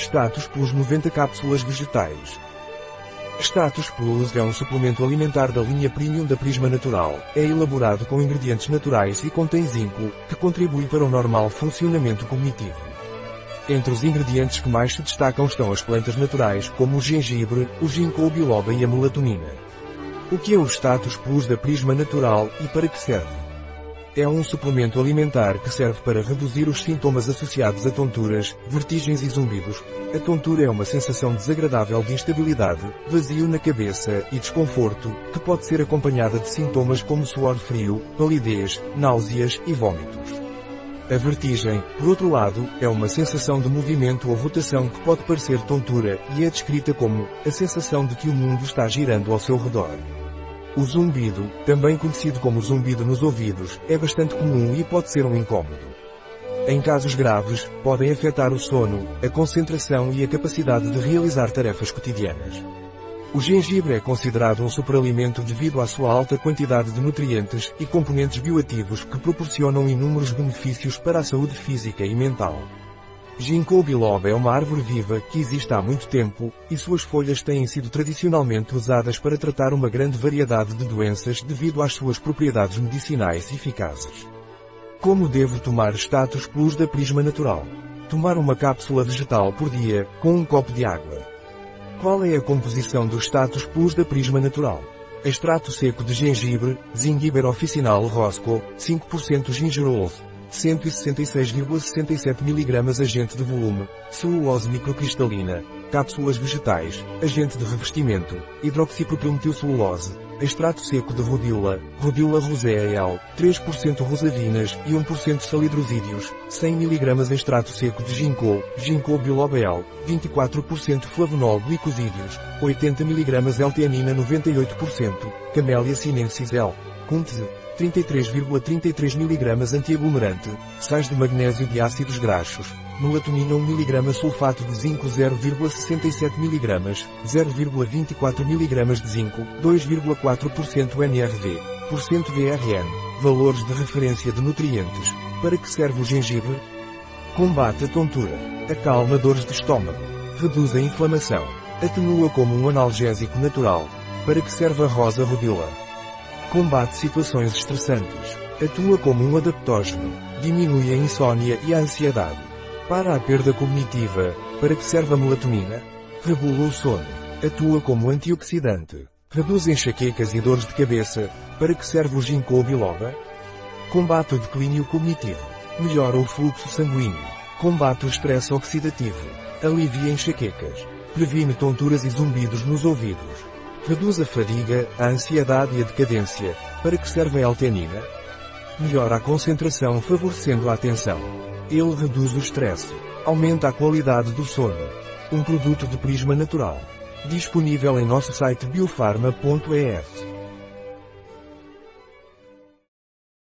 Status Plus 90 cápsulas vegetais. Status Plus é um suplemento alimentar da linha Premium da Prisma Natural. É elaborado com ingredientes naturais e contém zinco, que contribui para o normal funcionamento cognitivo. Entre os ingredientes que mais se destacam estão as plantas naturais, como o gengibre, o ginkgo biloba e a melatonina. O que é o Status Plus da Prisma Natural e para que serve? É um suplemento alimentar que serve para reduzir os sintomas associados a tonturas, vertigens e zumbidos. A tontura é uma sensação desagradável de instabilidade, vazio na cabeça e desconforto, que pode ser acompanhada de sintomas como suor frio, palidez, náuseas e vômitos. A vertigem, por outro lado, é uma sensação de movimento ou rotação que pode parecer tontura e é descrita como a sensação de que o mundo está girando ao seu redor. O zumbido, também conhecido como zumbido nos ouvidos, é bastante comum e pode ser um incômodo. Em casos graves, podem afetar o sono, a concentração e a capacidade de realizar tarefas cotidianas. O gengibre é considerado um superalimento devido à sua alta quantidade de nutrientes e componentes bioativos que proporcionam inúmeros benefícios para a saúde física e mental. Ginkgo biloba é uma árvore viva que existe há muito tempo, e suas folhas têm sido tradicionalmente usadas para tratar uma grande variedade de doenças devido às suas propriedades medicinais eficazes. Como devo tomar status plus da Prisma Natural? Tomar uma cápsula vegetal por dia, com um copo de água. Qual é a composição do status plus da Prisma Natural? Extrato seco de gengibre, Zingiber officinal Roscoe, 5% gingerol, 166,67 mg agente de volume, celulose microcristalina, cápsulas vegetais, agente de revestimento, hidroxipropilmetilcelulose, extrato seco de rodiola, rosea L, 3% rosavinas e 1% salidrosídeos, 100 mg extrato seco de ginkgo, ginkgo biloba L, 24% flavonol glicosídeos, 80 mg L-teanina 98%, Camellia sinensis L, Kuntze, 33,33 mg antiaglomerante, sais de magnésio de ácidos graxos, melatonina 1 mg sulfato de zinco 0,67 mg, 0,24 mg de zinco, 2,4% NRV, porcento VRN, valores de referência de nutrientes, para que serve o gengibre? Combate a tontura, acalma dores de estômago, reduz a inflamação, atenua como um analgésico natural, para que serve a rosa rodila? Combate situações estressantes. Atua como um adaptógeno. Diminui a insônia e a ansiedade. Para a perda cognitiva, para que serve a melatonina? Regula o sono. Atua como antioxidante. Reduz enxaquecas e dores de cabeça, para que serve o ginkgo biloba? Combate o declínio cognitivo. Melhora o fluxo sanguíneo. Combate o estresse oxidativo. Alivia enxaquecas. Previne tonturas e zumbidos nos ouvidos. Reduz a fadiga, a ansiedade e a decadência. Para que serve a L-tenina? Melhora a concentração favorecendo a atenção. Ele reduz o estresse. Aumenta a qualidade do sono. Um produto de prisma natural. Disponível em nosso site biofarma.es.